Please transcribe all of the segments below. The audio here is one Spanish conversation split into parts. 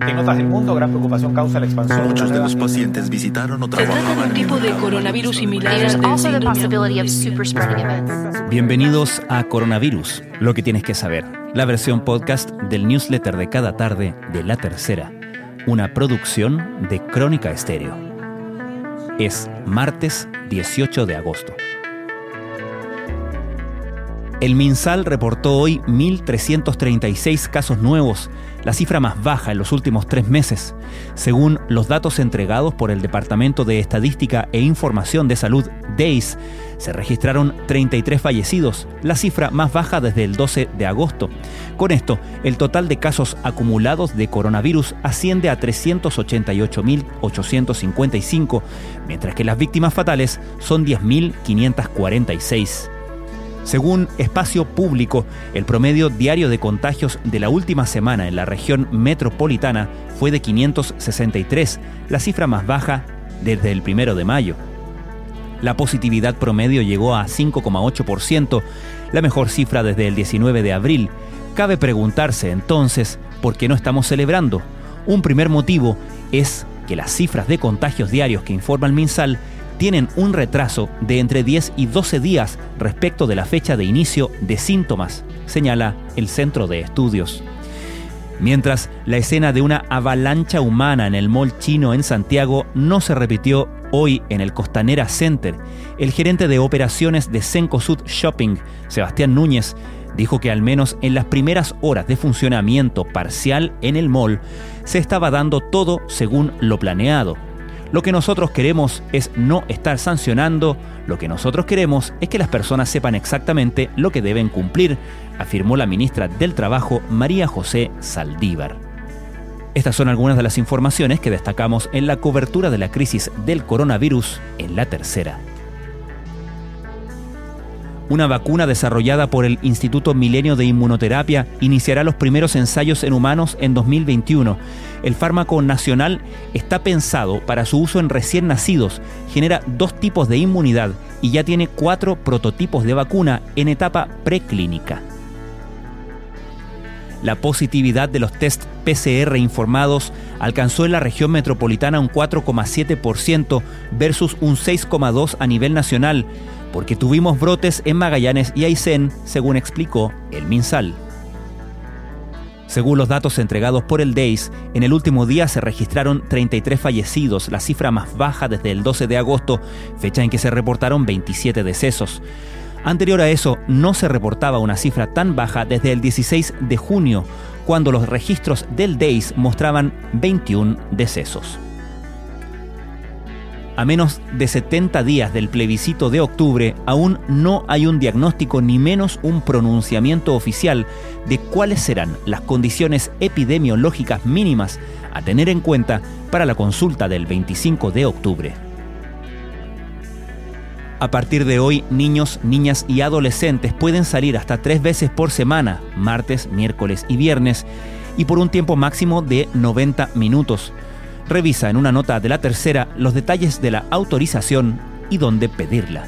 En otras del mundo, gran preocupación causa la expansión. Muchos de los pacientes visitaron o Se trata de un tipo de coronavirus similar al events. Bienvenidos a Coronavirus, lo que tienes que saber, la versión podcast del newsletter de cada tarde de La Tercera, una producción de Crónica Estéreo. Es martes 18 de agosto. El MinSal reportó hoy 1.336 casos nuevos, la cifra más baja en los últimos tres meses. Según los datos entregados por el Departamento de Estadística e Información de Salud, DEIS, se registraron 33 fallecidos, la cifra más baja desde el 12 de agosto. Con esto, el total de casos acumulados de coronavirus asciende a 388.855, mientras que las víctimas fatales son 10.546. Según Espacio Público, el promedio diario de contagios de la última semana en la región metropolitana fue de 563, la cifra más baja desde el primero de mayo. La positividad promedio llegó a 5,8%, la mejor cifra desde el 19 de abril. Cabe preguntarse entonces por qué no estamos celebrando. Un primer motivo es que las cifras de contagios diarios que informa el MinSal tienen un retraso de entre 10 y 12 días respecto de la fecha de inicio de síntomas, señala el Centro de Estudios. Mientras la escena de una avalancha humana en el mall chino en Santiago no se repitió hoy en el Costanera Center, el gerente de operaciones de Cencosud Shopping, Sebastián Núñez, dijo que al menos en las primeras horas de funcionamiento parcial en el mall se estaba dando todo según lo planeado. Lo que nosotros queremos es no estar sancionando, lo que nosotros queremos es que las personas sepan exactamente lo que deben cumplir, afirmó la ministra del Trabajo María José Saldívar. Estas son algunas de las informaciones que destacamos en la cobertura de la crisis del coronavirus en la tercera. Una vacuna desarrollada por el Instituto Milenio de Inmunoterapia iniciará los primeros ensayos en humanos en 2021. El fármaco nacional está pensado para su uso en recién nacidos, genera dos tipos de inmunidad y ya tiene cuatro prototipos de vacuna en etapa preclínica. La positividad de los test PCR informados alcanzó en la región metropolitana un 4,7% versus un 6,2% a nivel nacional, porque tuvimos brotes en Magallanes y Aysén, según explicó el MinSal. Según los datos entregados por el DEIS, en el último día se registraron 33 fallecidos, la cifra más baja desde el 12 de agosto, fecha en que se reportaron 27 decesos. Anterior a eso, no se reportaba una cifra tan baja desde el 16 de junio, cuando los registros del DEIS mostraban 21 decesos. A menos de 70 días del plebiscito de octubre, aún no hay un diagnóstico ni menos un pronunciamiento oficial de cuáles serán las condiciones epidemiológicas mínimas a tener en cuenta para la consulta del 25 de octubre. A partir de hoy, niños, niñas y adolescentes pueden salir hasta tres veces por semana, martes, miércoles y viernes, y por un tiempo máximo de 90 minutos. Revisa en una nota de la tercera los detalles de la autorización y dónde pedirla.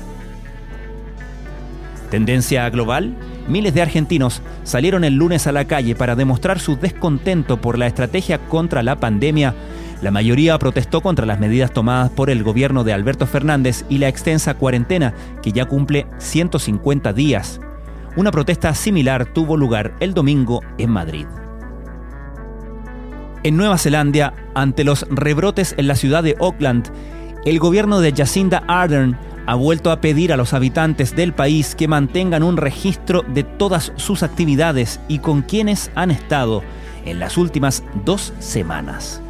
Tendencia global. Miles de argentinos salieron el lunes a la calle para demostrar su descontento por la estrategia contra la pandemia. La mayoría protestó contra las medidas tomadas por el gobierno de Alberto Fernández y la extensa cuarentena, que ya cumple 150 días. Una protesta similar tuvo lugar el domingo en Madrid. En Nueva Zelanda, ante los rebrotes en la ciudad de Auckland, el gobierno de Jacinda Ardern ha vuelto a pedir a los habitantes del país que mantengan un registro de todas sus actividades y con quienes han estado en las últimas dos semanas.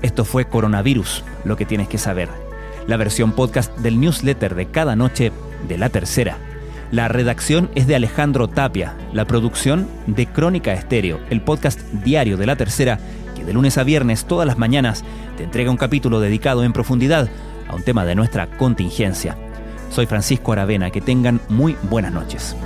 Esto fue Coronavirus, lo que tienes que saber. La versión podcast del newsletter de cada noche de la tercera. La redacción es de Alejandro Tapia, la producción de Crónica Estéreo, el podcast diario de la tercera, que de lunes a viernes todas las mañanas te entrega un capítulo dedicado en profundidad a un tema de nuestra contingencia. Soy Francisco Aravena, que tengan muy buenas noches.